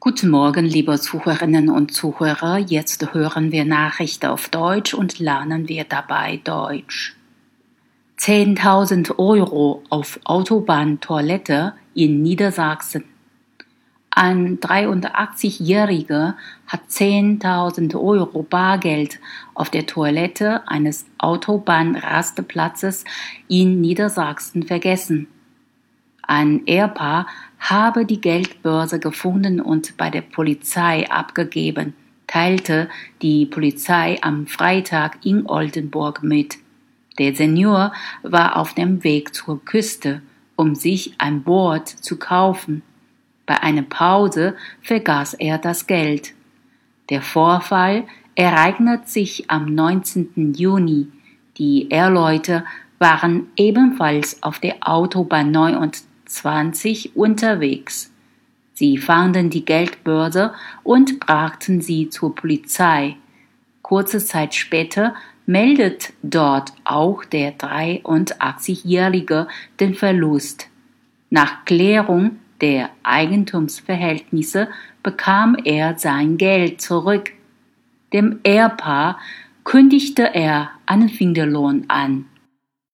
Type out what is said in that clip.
Guten Morgen, liebe Zuhörerinnen und Zuhörer. Jetzt hören wir Nachrichten auf Deutsch und lernen wir dabei Deutsch. 10.000 Euro auf Autobahntoilette in Niedersachsen. Ein 83-Jähriger hat 10.000 Euro Bargeld auf der Toilette eines Autobahnrastplatzes in Niedersachsen vergessen. Ein Ehepaar habe die Geldbörse gefunden und bei der Polizei abgegeben, teilte die Polizei am Freitag in Oldenburg mit. Der Senior war auf dem Weg zur Küste, um sich ein Boot zu kaufen. Bei einer Pause vergaß er das Geld. Der Vorfall ereignet sich am 19. Juni. Die Ehrleute waren ebenfalls auf der Autobahn 29 unterwegs. Sie fanden die Geldbörse und brachten sie zur Polizei. Kurze Zeit später meldet dort auch der 83-Jährige den Verlust. Nach Klärung der Eigentumsverhältnisse bekam er sein Geld zurück. Dem Ehepaar kündigte er einen Finderlohn an.